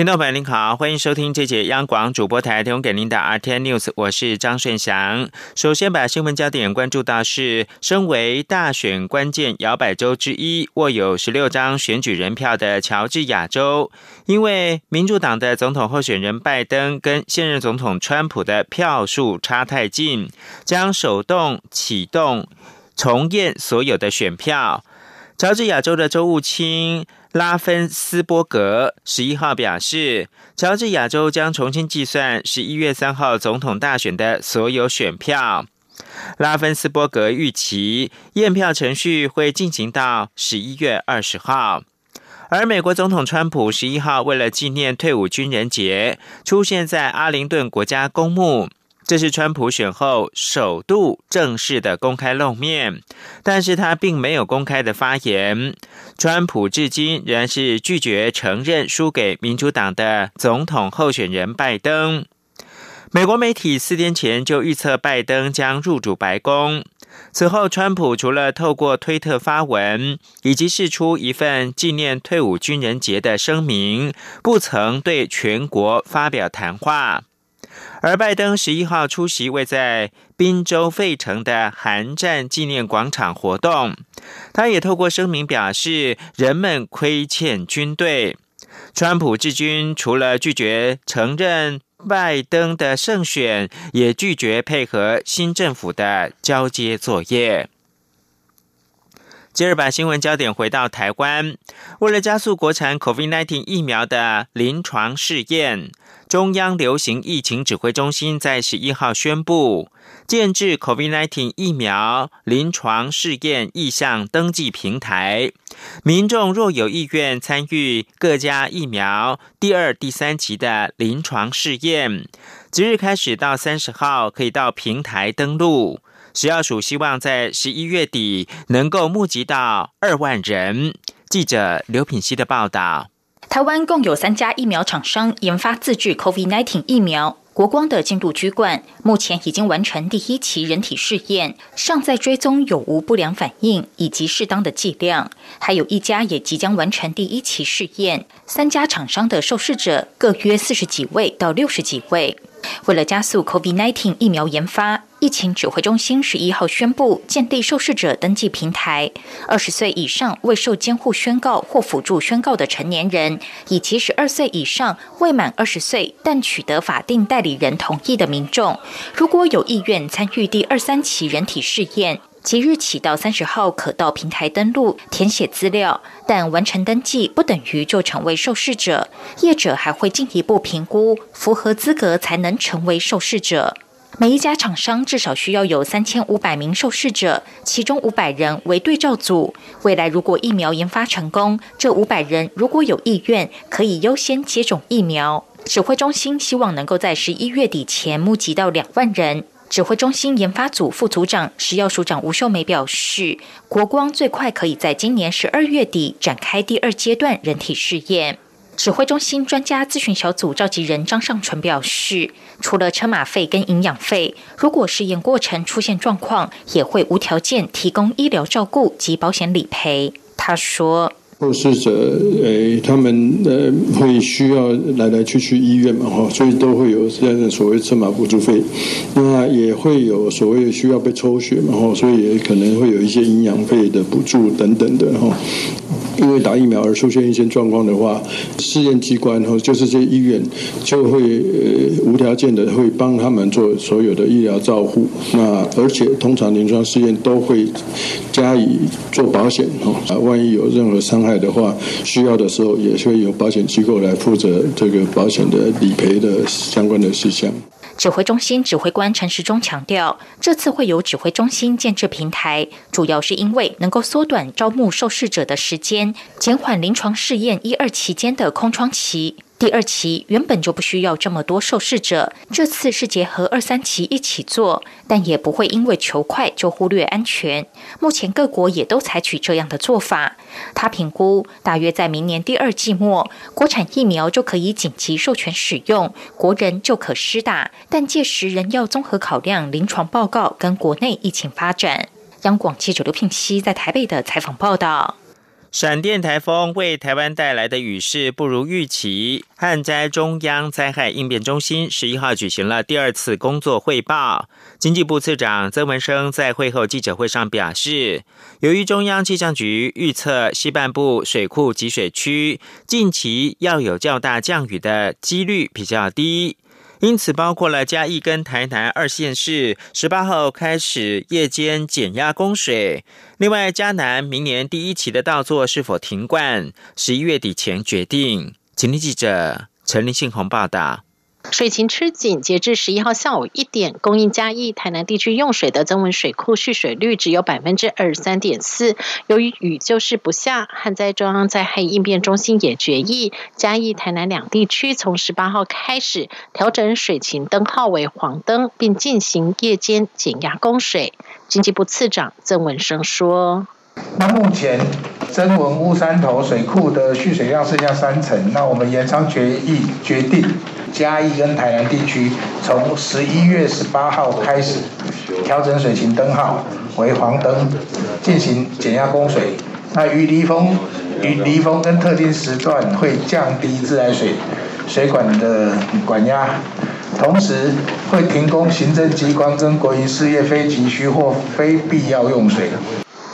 听众朋友您好，欢迎收听这节央广主播台提供给您的 RTN News，我是张顺祥。首先把新闻焦点关注到是，身为大选关键摇摆州之一，握有十六张选举人票的乔治亚州，因为民主党的总统候选人拜登跟现任总统川普的票数差太近，将手动启动重验所有的选票。乔治亚州的州务卿。拉芬斯伯格十一号表示，乔治亚州将重新计算十一月三号总统大选的所有选票。拉芬斯伯格预期验票程序会进行到十一月二十号，而美国总统川普十一号为了纪念退伍军人节，出现在阿灵顿国家公墓。这是川普选后首度正式的公开露面，但是他并没有公开的发言。川普至今仍然是拒绝承认输给民主党的总统候选人拜登。美国媒体四天前就预测拜登将入主白宫。此后，川普除了透过推特发文，以及释出一份纪念退伍军人节的声明，不曾对全国发表谈话。而拜登十一号出席位在宾州费城的韩战纪念广场活动，他也透过声明表示，人们亏欠军队。川普治军除了拒绝承认拜登的胜选，也拒绝配合新政府的交接作业。接着把新闻焦点回到台湾，为了加速国产 COVID-19 疫苗的临床试验。中央流行疫情指挥中心在十一号宣布，建制 COVID-19 疫苗临床试验意向登记平台。民众若有意愿参与各家疫苗第二、第三期的临床试验，即日开始到三十号可以到平台登录。食药署希望在十一月底能够募集到二万人。记者刘品希的报道。台湾共有三家疫苗厂商研发自制 COVID-19 疫苗，国光的进度居冠，目前已经完成第一期人体试验，尚在追踪有无不良反应以及适当的剂量。还有一家也即将完成第一期试验，三家厂商的受试者各约四十几位到六十几位。为了加速 COVID-19 疫苗研发，疫情指挥中心十一号宣布建立受试者登记平台。二十岁以上未受监护宣告或辅助宣告的成年人，以及十二岁以上未满二十岁但取得法定代理人同意的民众，如果有意愿参与第二三期人体试验。即日起到三十号，可到平台登录填写资料，但完成登记不等于就成为受试者。业者还会进一步评估，符合资格才能成为受试者。每一家厂商至少需要有三千五百名受试者，其中五百人为对照组。未来如果疫苗研发成功，这五百人如果有意愿，可以优先接种疫苗。指挥中心希望能够在十一月底前募集到两万人。指挥中心研发组副组长食药署长吴秀梅表示，国光最快可以在今年十二月底展开第二阶段人体试验。指挥中心专家咨询小组召集人张尚纯表示，除了车马费跟营养费，如果试验过程出现状况，也会无条件提供医疗照顾及保险理赔。他说。受试者，诶，他们呃会需要来来去去医院嘛，哈，所以都会有这样的所谓车马补助费，那也会有所谓需要被抽血嘛，哈，所以也可能会有一些营养费的补助等等的，哈。因为打疫苗而出现一些状况的话，试验机关哈，就是这些医院就会呃无条件的会帮他们做所有的医疗照护。那而且通常临床试验都会加以做保险哈，啊，万一有任何伤害的话，需要的时候也会有保险机构来负责这个保险的理赔的相关的事项。指挥中心指挥官陈时中强调，这次会有指挥中心建制平台，主要是因为能够缩短招募受试者的时间，减缓临床试验一二期间的空窗期。第二期原本就不需要这么多受试者，这次是结合二三期一起做，但也不会因为求快就忽略安全。目前各国也都采取这样的做法。他评估，大约在明年第二季末，国产疫苗就可以紧急授权使用，国人就可施打。但届时仍要综合考量临床报告跟国内疫情发展。央广记者刘聘熙在台北的采访报道。闪电台风为台湾带来的雨势不如预期，旱灾中央灾害应变中心十一号举行了第二次工作汇报。经济部次长曾文生在会后记者会上表示，由于中央气象局预测西半部水库集水区近期要有较大降雨的几率比较低。因此，包括了嘉义跟台南二线市，十八号开始夜间减压供水。另外，嘉南明年第一期的稻作是否停灌，十一月底前决定。请听记者陈林信宏报道。水情吃紧，截至十一号下午一点，供应嘉义、台南地区用水的增文水库蓄水率只有百分之二十三点四。由于雨就是不下，旱灾中央灾害应变中心也决议，嘉义、台南两地区从十八号开始调整水情灯号为黄灯，并进行夜间减压供水。经济部次长曾文生说：“那目前增文乌山头水库的蓄水量剩下三成，那我们延长决议决定。”嘉义跟台南地区从十一月十八号开始调整水情灯号为黄灯，进行减压供水。那于离峰、于离峰跟特定时段会降低自来水水管的管压，同时会停工行政机关跟国营事业非急需或非必要用水。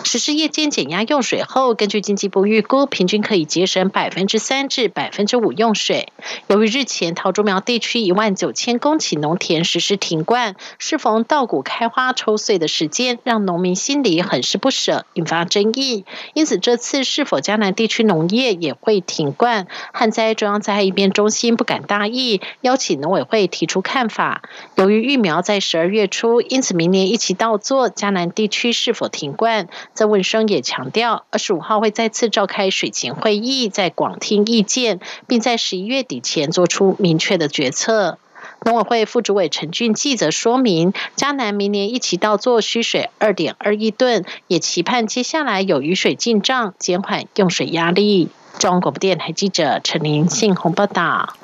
实施夜间减压用水后，根据经济部预估，平均可以节省百分之三至百分之五用水。由于日前桃竹苗地区一万九千公顷农田实施停灌，适逢稻谷开花抽穗的时间，让农民心里很是不舍，引发争议。因此，这次是否江南地区农业也会停灌？旱灾中央灾害应变中心不敢大意，邀请农委会提出看法。由于育苗在十二月初，因此明年一起到做江南地区是否停灌？曾文生也强调，二十五号会再次召开水情会议，在广听意见，并在十一月底前做出明确的决策。农委会副主委陈俊记则说明，嘉南明年一起到做需水二点二亿吨，也期盼接下来有雨水进账，减缓用水压力。中央广播电台记者陈林信宏报道。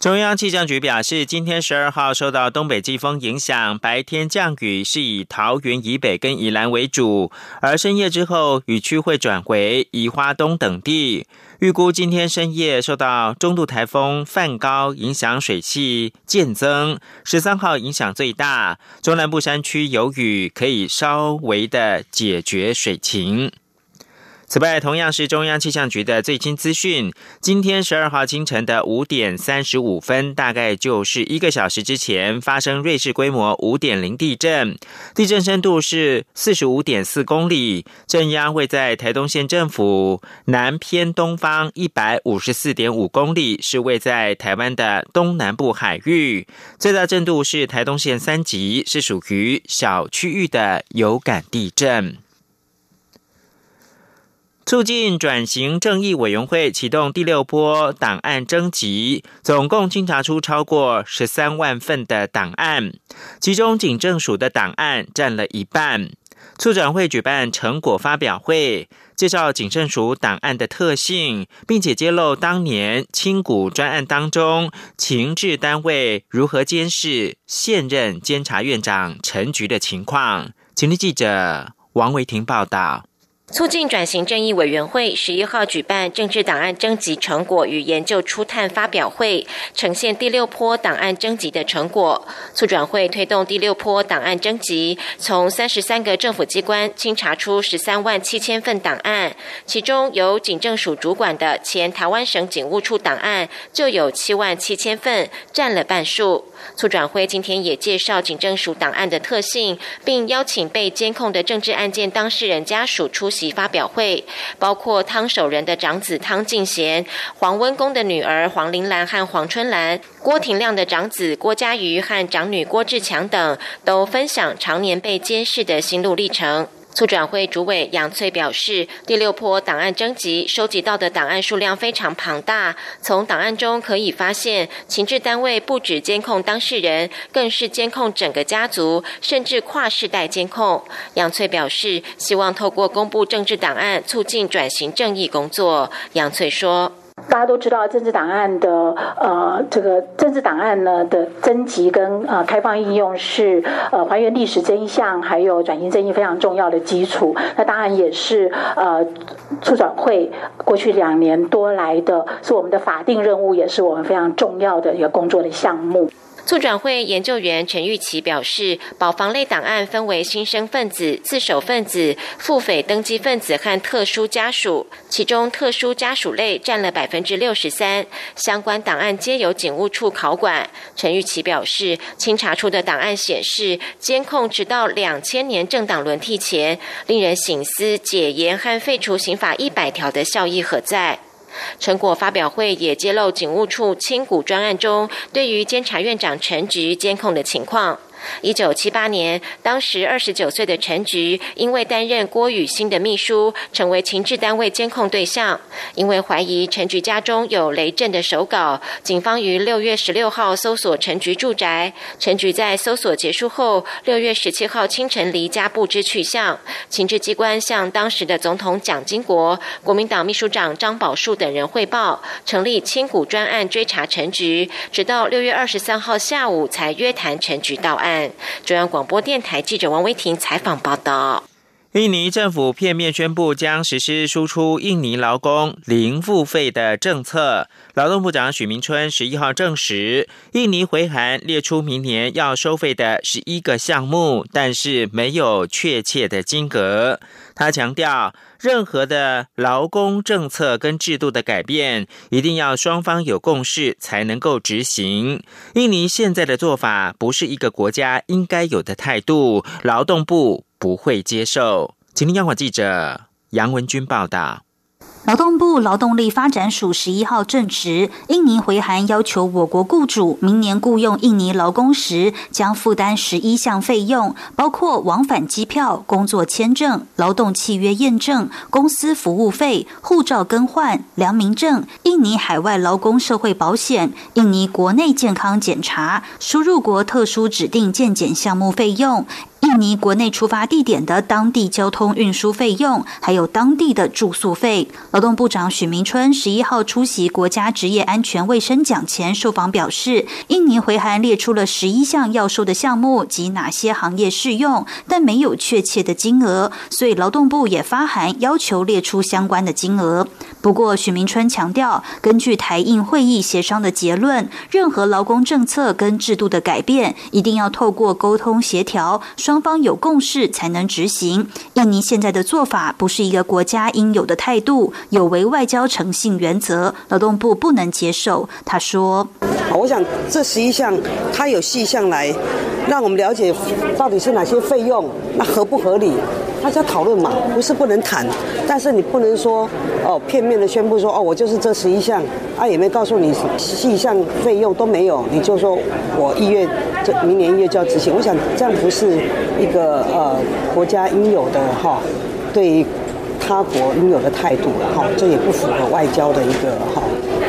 中央气象局表示，今天十二号受到东北季风影响，白天降雨是以桃园以北跟宜兰为主，而深夜之后雨区会转回宜花东等地。预估今天深夜受到中度台风范高影响，水汽渐增，十三号影响最大，中南部山区有雨，可以稍微的解决水情。此外，同样是中央气象局的最新资讯，今天十二号清晨的五点三十五分，大概就是一个小时之前发生瑞士规模五点零地震，地震深度是四十五点四公里，震央位在台东县政府南偏东方一百五十四点五公里，是位在台湾的东南部海域，最大震度是台东县三级，是属于小区域的有感地震。促进转型正义委员会启动第六波档案征集，总共清查出超过十三万份的档案，其中警政署的档案占了一半。促转会举办成果发表会，介绍警政署档案的特性，并且揭露当年清谷专案当中情治单位如何监视现任监察院长陈菊的情况。请听记者王维婷报道。促进转型正义委员会十一号举办政治档案征集成果与研究初探发表会，呈现第六波档案征集的成果。促转会推动第六波档案征集，从三十三个政府机关清查出十三万七千份档案，其中由警政署主管的前台湾省警务处档案就有七万七千份，占了半数。促转会今天也介绍警政署档案的特性，并邀请被监控的政治案件当事人家属出席发表会，包括汤守仁的长子汤敬贤、黄温公的女儿黄玲兰和黄春兰、郭廷亮的长子郭家瑜和长女郭志强等，都分享常年被监视的心路历程。促转会主委杨翠表示，第六波档案征集收集到的档案数量非常庞大，从档案中可以发现，情治单位不止监控当事人，更是监控整个家族，甚至跨世代监控。杨翠表示，希望透过公布政治档案，促进转型正义工作。杨翠说。大家都知道，政治档案的呃，这个政治档案呢的征集跟呃开放应用是呃还原历史真相，还有转型正义非常重要的基础。那当然也是呃促转会过去两年多来的，是我们的法定任务，也是我们非常重要的一个工作的项目。促转会研究员陈玉琪表示，保防类档案分为新生分子、自首分子、付匪登记分子和特殊家属，其中特殊家属类占了百分之六十三。相关档案皆由警务处考管。陈玉琪表示，清查出的档案显示，监控直到两千年政党轮替前，令人醒思解严和废除刑法一百条的效益何在。成果发表会也揭露警务处清股专案中对于监察院长全职监控的情况。一九七八年，当时二十九岁的陈菊，因为担任郭雨欣的秘书，成为情治单位监控对象。因为怀疑陈菊家中有雷震的手稿，警方于六月十六号搜索陈菊住宅。陈菊在搜索结束后，六月十七号清晨离家不知去向。情治机关向当时的总统蒋经国、国民党秘书长张宝树等人汇报，成立千古专案追查陈菊，直到六月二十三号下午才约谈陈菊到案。中央广播电台记者王威婷采访报道：印尼政府片面宣布将实施输出印尼劳工零付费的政策。劳动部长许明春十一号证实，印尼回函列出明年要收费的十一个项目，但是没有确切的金额。他强调。任何的劳工政策跟制度的改变，一定要双方有共识才能够执行。印尼现在的做法不是一个国家应该有的态度，劳动部不会接受。请听央广记者杨文军报道。劳动部劳动力发展署十一号证实，印尼回函要求我国雇主明年雇佣印尼劳工时，将负担十一项费用，包括往返机票、工作签证、劳动契约验证、公司服务费、护照更换、良民证、印尼海外劳工社会保险、印尼国内健康检查、输入国特殊指定健检项目费用。印尼国内出发地点的当地交通运输费用，还有当地的住宿费。劳动部长许明春十一号出席国家职业安全卫生奖前受访表示，印尼回函列出了十一项要收的项目及哪些行业适用，但没有确切的金额，所以劳动部也发函要求列出相关的金额。不过，许明春强调，根据台印会议协商的结论，任何劳工政策跟制度的改变，一定要透过沟通协调。双方有共识才能执行。印尼现在的做法不是一个国家应有的态度，有违外交诚信原则，劳动部不能接受。他说：“我想这十一项，他有细项来让我们了解到底是哪些费用，那合不合理？大家讨论嘛，不是不能谈，但是你不能说哦，片面的宣布说哦，我就是这十一项，啊，也没告诉你细项费用都没有，你就说我一月这明年一月就要执行。我想这样不是一个呃国家应有的哈，对他国应有的态度了哈，这也不符合外交的一个哈。”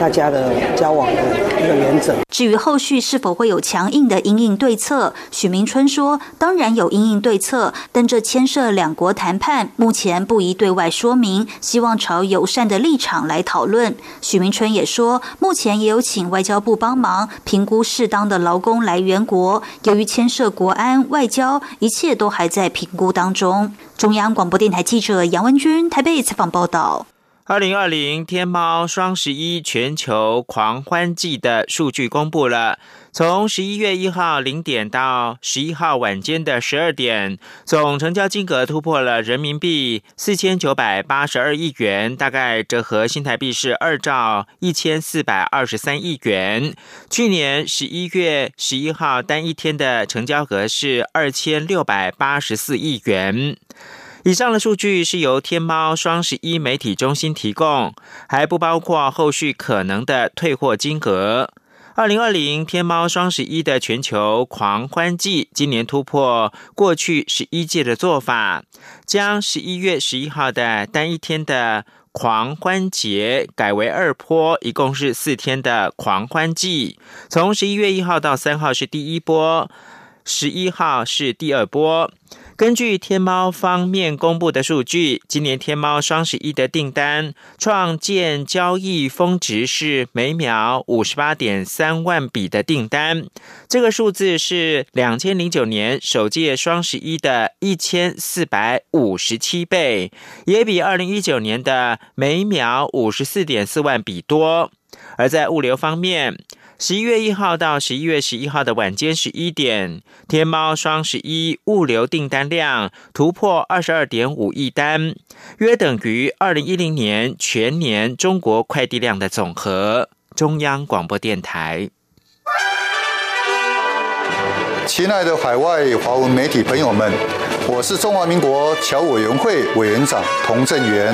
大家的交往的一个原则。至于后续是否会有强硬的应应对策，许明春说：“当然有应应对策，但这牵涉两国谈判，目前不宜对外说明，希望朝友善的立场来讨论。”许明春也说：“目前也有请外交部帮忙评估适当的劳工来源国，由于牵涉国安、外交，一切都还在评估当中。”中央广播电台记者杨文君台北采访报道。二零二零天猫双十一全球狂欢季的数据公布了，从十一月一号零点到十一号晚间的十二点，总成交金额突破了人民币四千九百八十二亿元，大概折合新台币是二兆一千四百二十三亿元。去年十一月十一号单一天的成交额是二千六百八十四亿元。以上的数据是由天猫双十一媒体中心提供，还不包括后续可能的退货金额。二零二零天猫双十一的全球狂欢季，今年突破过去十一届的做法，将十一月十一号的单一天的狂欢节改为二波，一共是四天的狂欢季。从十一月一号到三号是第一波，十一号是第二波。根据天猫方面公布的数据，今年天猫双十一的订单创建交易峰值是每秒五十八点三万笔的订单，这个数字是两千零九年首届双十一的一千四百五十七倍，也比二零一九年的每秒五十四点四万笔多。而在物流方面，十一月一号到十一月十一号的晚间十一点，天猫双十一物流订单量突破二十二点五亿单，约等于二零一零年全年中国快递量的总和。中央广播电台。亲爱的海外华文媒体朋友们，我是中华民国侨委员会委员长童振源。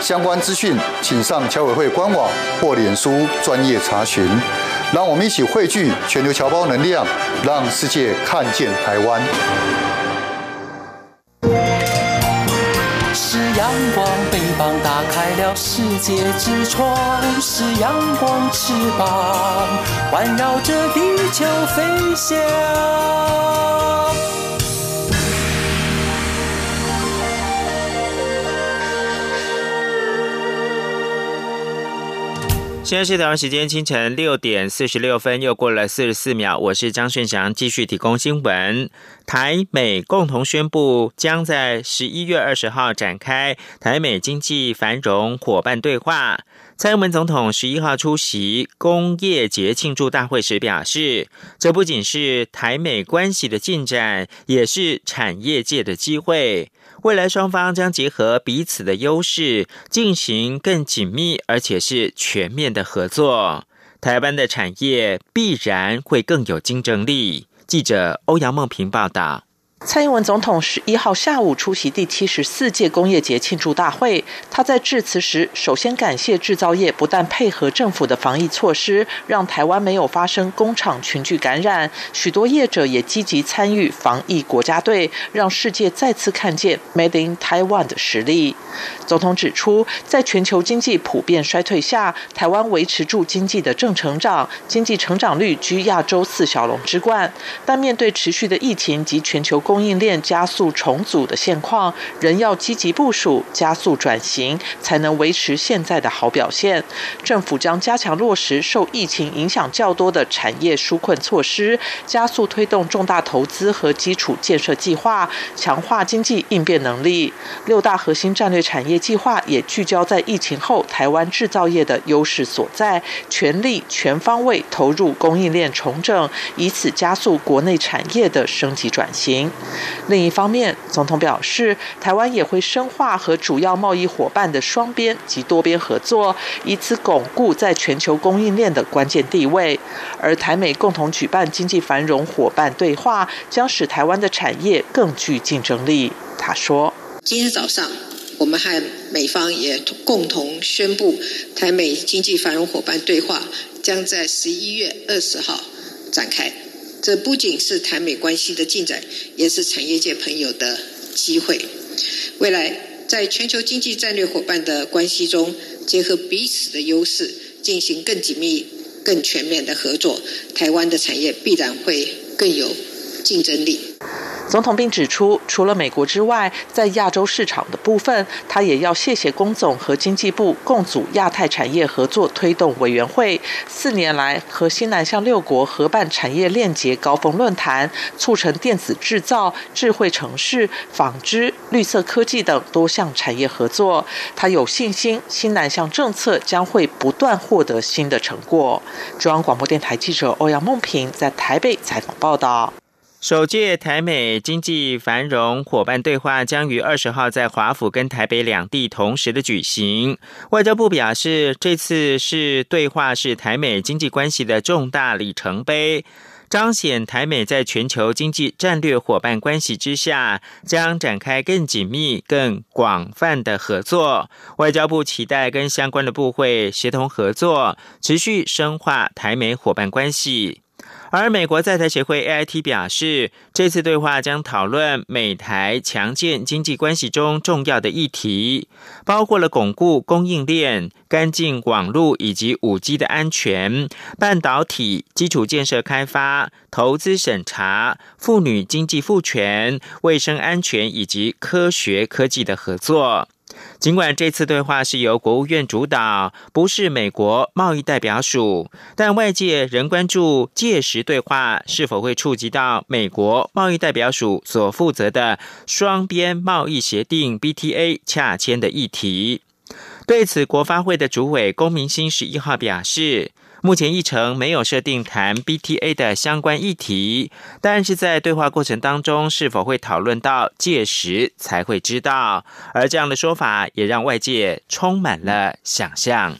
相关资讯，请上侨委会官网或脸书专业查询。让我们一起汇聚全球侨胞能量，让世界看见台湾。是阳光，翅膀打开了世界之窗；是阳光，翅膀环绕着地球飞翔。现在是台湾时间清晨六点四十六分，又过了四十四秒。我是张顺祥，继续提供新闻。台美共同宣布，将在十一月二十号展开台美经济繁荣伙伴对话。蔡英文总统十一号出席工业节庆祝大会时表示，这不仅是台美关系的进展，也是产业界的机会。未来双方将结合彼此的优势，进行更紧密而且是全面的合作。台湾的产业必然会更有竞争力。记者欧阳梦平报道。蔡英文总统十一号下午出席第七十四届工业节庆祝大会。他在致辞时，首先感谢制造业不但配合政府的防疫措施，让台湾没有发生工厂群聚感染，许多业者也积极参与防疫国家队，让世界再次看见 Made in Taiwan 的实力。总统指出，在全球经济普遍衰退下，台湾维持住经济的正成长，经济成长率居亚洲四小龙之冠。但面对持续的疫情及全球供应链加速重组的现况，仍要积极部署、加速转型，才能维持现在的好表现。政府将加强落实受疫情影响较多的产业纾困措施，加速推动重大投资和基础建设计划，强化经济应变能力。六大核心战略产业计划也聚焦在疫情后台湾制造业的优势所在，全力全方位投入供应链重整，以此加速国内产业的升级转型。另一方面，总统表示，台湾也会深化和主要贸易伙伴的双边及多边合作，以此巩固在全球供应链的关键地位。而台美共同举办经济繁荣伙伴对话，将使台湾的产业更具竞争力。他说：“今天早上，我们和美方也共同宣布，台美经济繁荣伙伴对话将在十一月二十号展开。”这不仅是台美关系的进展，也是产业界朋友的机会。未来在全球经济战略伙伴的关系中，结合彼此的优势，进行更紧密、更全面的合作，台湾的产业必然会更有竞争力。总统并指出，除了美国之外，在亚洲市场的部分，他也要谢谢龚总和经济部共组亚太产业合作推动委员会，四年来和新南向六国合办产业链结高峰论坛，促成电子制造、智慧城市、纺织、绿色科技等多项产业合作。他有信心，新南向政策将会不断获得新的成果。中央广播电台记者欧阳梦平在台北采访报道。首届台美经济繁荣伙伴对话将于二十号在华府跟台北两地同时的举行。外交部表示，这次是对话是台美经济关系的重大里程碑，彰显台美在全球经济战略伙伴关系之下，将展开更紧密、更广泛的合作。外交部期待跟相关的部会协同合作，持续深化台美伙伴关系。而美国在台协会 AIT 表示，这次对话将讨论美台强健经济关系中重要的议题，包括了巩固供应链、干净网络以及五 G 的安全、半导体基础建设开发、投资审查、妇女经济赋权、卫生安全以及科学科技的合作。尽管这次对话是由国务院主导，不是美国贸易代表署，但外界仍关注届时对话是否会触及到美国贸易代表署所负责的双边贸易协定 （BTA） 洽签的议题。对此，国发会的主委龚明鑫十一号表示。目前议程没有设定谈 BTA 的相关议题，但是在对话过程当中是否会讨论到，届时才会知道。而这样的说法也让外界充满了想象。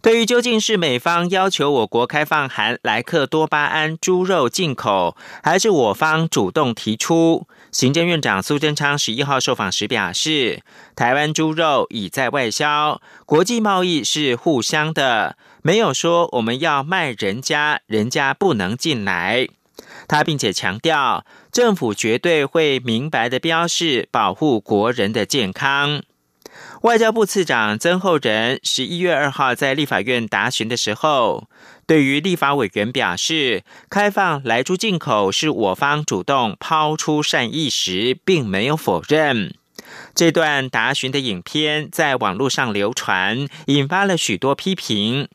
对于究竟是美方要求我国开放含莱克多巴胺猪肉进口，还是我方主动提出？行政院长苏贞昌十一号受访时表示，台湾猪肉已在外销，国际贸易是互相的，没有说我们要卖人家，人家不能进来。他并且强调，政府绝对会明白的标示，保护国人的健康。外交部次长曾厚仁十一月二号在立法院答询的时候，对于立法委员表示开放来猪进口是我方主动抛出善意时，并没有否认。这段答询的影片在网络上流传，引发了许多批评。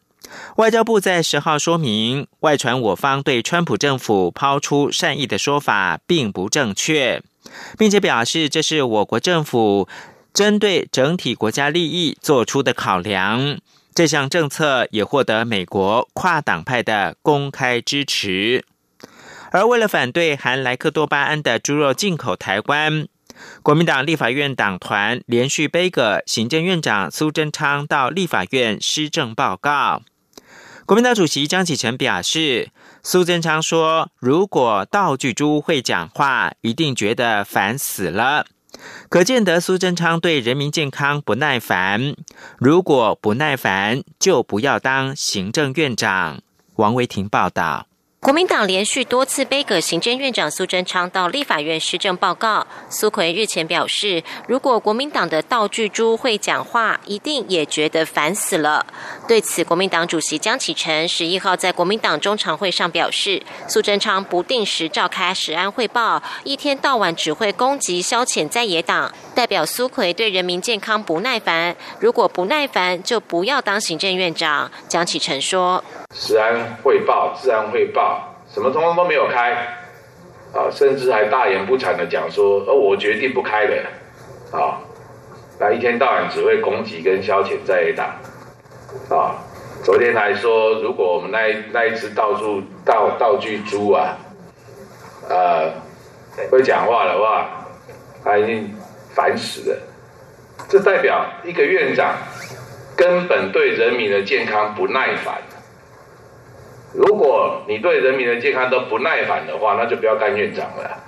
外交部在十号说明，外传我方对川普政府抛出善意的说法并不正确，并且表示这是我国政府。针对整体国家利益做出的考量，这项政策也获得美国跨党派的公开支持。而为了反对含莱克多巴胺的猪肉进口台湾，国民党立法院党团连续背个行政院长苏贞昌到立法院施政报告。国民党主席张启成表示，苏贞昌说：“如果道具猪会讲话，一定觉得烦死了。”可见得苏贞昌对人民健康不耐烦。如果不耐烦，就不要当行政院长。王维婷报道。国民党连续多次背葛行政院长苏贞昌到立法院施政报告。苏奎日前表示，如果国民党的道具猪会讲话，一定也觉得烦死了。对此，国民党主席江启臣十一号在国民党中常会上表示，苏贞昌不定时召开食安汇报，一天到晚只会攻击消遣在野党，代表苏奎对人民健康不耐烦。如果不耐烦，就不要当行政院长。江启臣说。实安汇报、治安汇报，什么通通都没有开，啊，甚至还大言不惭的讲说，呃，我决定不开了，啊，那一天到晚只会攻击跟消遣在野党，啊，昨天还说，如果我们那那一只道具道道具猪啊，呃，会讲话的话，他已经烦死了，这代表一个院长根本对人民的健康不耐烦。如果你对人民的健康都不耐烦的话，那就不要干院长了。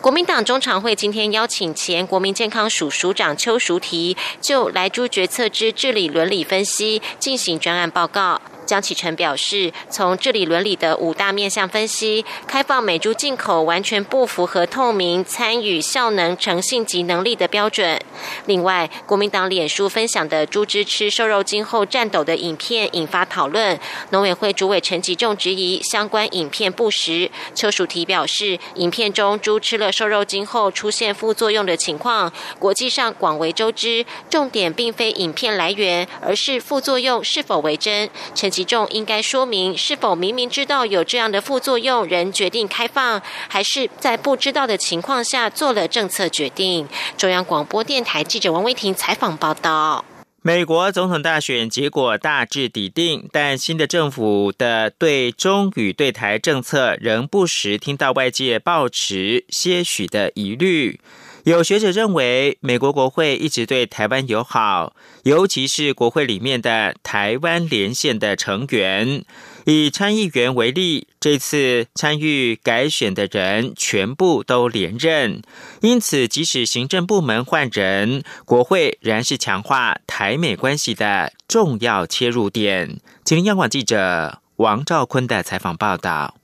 国民党中常会今天邀请前国民健康署署长邱淑媞就来猪决策之治理伦理分析进行专案报告。江启臣表示，从治理伦理的五大面向分析，开放美猪进口完全不符合透明、参与、效能、诚信及能力的标准。另外，国民党脸书分享的猪只吃瘦肉精后颤抖的影片引发讨论，农委会主委陈吉仲质疑相关影片不实。邱淑媞表示，影片中猪吃了瘦肉精后出现副作用的情况，国际上广为周知，重点并非影片来源，而是副作用是否为真。陈吉其中应该说明，是否明明知道有这样的副作用，仍决定开放，还是在不知道的情况下做了政策决定？中央广播电台记者王威婷采访报道。美国总统大选结果大致底定，但新的政府的对中与对台政策仍不时听到外界抱持些许的疑虑。有学者认为，美国国会一直对台湾友好，尤其是国会里面的台湾连线的成员。以参议员为例，这次参与改选的人全部都连任，因此即使行政部门换人，国会仍然是强化台美关系的重要切入点。吉林央广记者王兆坤的采访报道：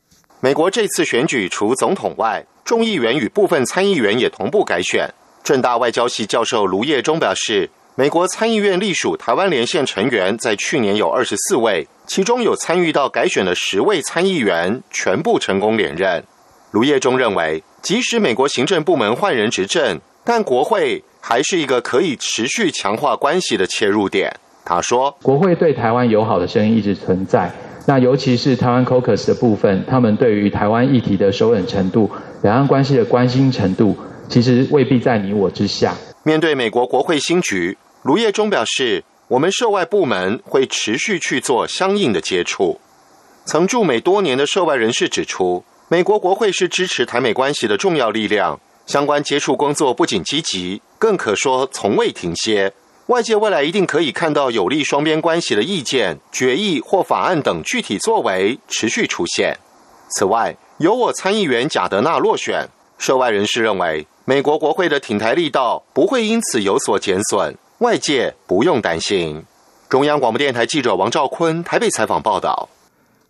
美国这次选举除总统外，众议员与部分参议员也同步改选。正大外交系教授卢业忠表示。美国参议院隶属台湾连线成员在去年有二十四位，其中有参与到改选的十位参议员全部成功连任。卢业忠认为，即使美国行政部门换人执政，但国会还是一个可以持续强化关系的切入点。他说：“国会对台湾友好的声音一直存在，那尤其是台湾 Caucus 的部分，他们对于台湾议题的熟稔程度、两岸关系的关心程度，其实未必在你我之下。”面对美国国会新局。卢业忠表示，我们涉外部门会持续去做相应的接触。曾驻美多年的涉外人士指出，美国国会是支持台美关系的重要力量，相关接触工作不仅积极，更可说从未停歇。外界未来一定可以看到有利双边关系的意见、决议或法案等具体作为持续出现。此外，由我参议员贾德纳落选，涉外人士认为，美国国会的挺台力道不会因此有所减损。外界不用担心。中央广播电台记者王兆坤台北采访报道：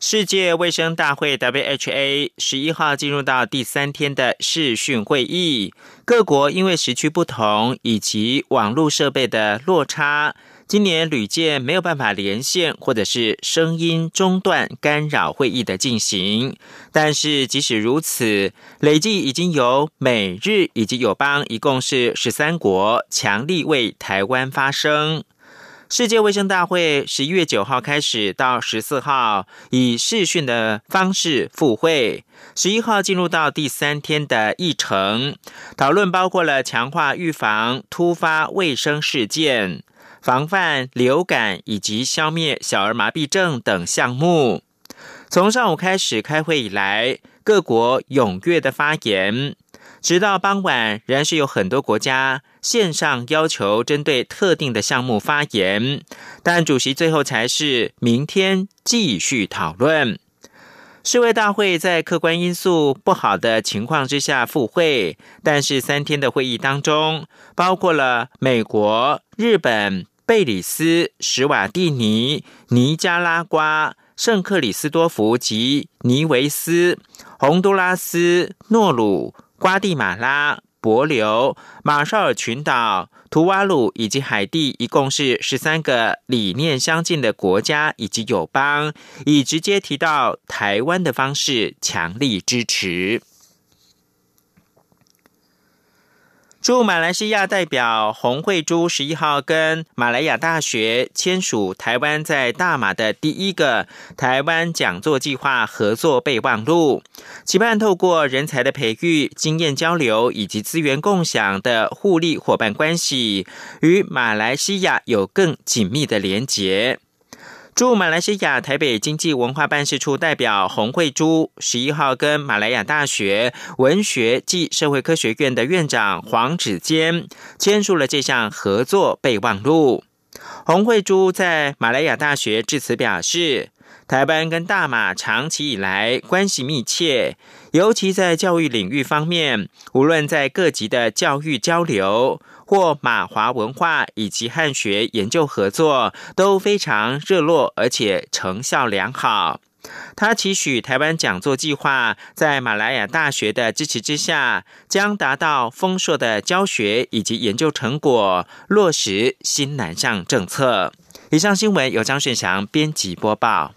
世界卫生大会 （WHA） 十一号进入到第三天的视讯会议，各国因为时区不同以及网络设备的落差。今年屡见没有办法连线，或者是声音中断干扰会议的进行。但是即使如此，累计已经有美日以及友邦一共是十三国强力为台湾发声。世界卫生大会十一月九号开始到十四号以视讯的方式复会，十一号进入到第三天的议程，讨论包括了强化预防突发卫生事件。防范流感以及消灭小儿麻痹症等项目，从上午开始开会以来，各国踊跃的发言，直到傍晚，仍是有很多国家线上要求针对特定的项目发言，但主席最后才是明天继续讨论。世卫大会在客观因素不好的情况之下复会，但是三天的会议当中，包括了美国、日本。贝里斯、史瓦蒂尼、尼加拉瓜、圣克里斯多福及尼维斯、洪都拉斯、诺鲁、瓜地马拉、伯琉、马绍尔群岛、图瓦鲁以及海地，一共是十三个理念相近的国家以及友邦，以直接提到台湾的方式强力支持。驻马来西亚代表洪慧珠十一号跟马来亚大学签署台湾在大马的第一个台湾讲座计划合作备忘录，期盼透过人才的培育、经验交流以及资源共享的互利伙伴关系，与马来西亚有更紧密的连结。驻马来西亚台北经济文化办事处代表洪慧珠十一号跟马来亚大学文学暨社会科学院的院长黄子坚签署了这项合作备忘录。洪慧珠在马来亚大学致辞表示，台湾跟大马长期以来关系密切，尤其在教育领域方面，无论在各级的教育交流。或马华文化以及汉学研究合作都非常热络，而且成效良好。他期许台湾讲座计划在马来亚大学的支持之下，将达到丰硕的教学以及研究成果，落实新南向政策。以上新闻由张顺祥编辑播报。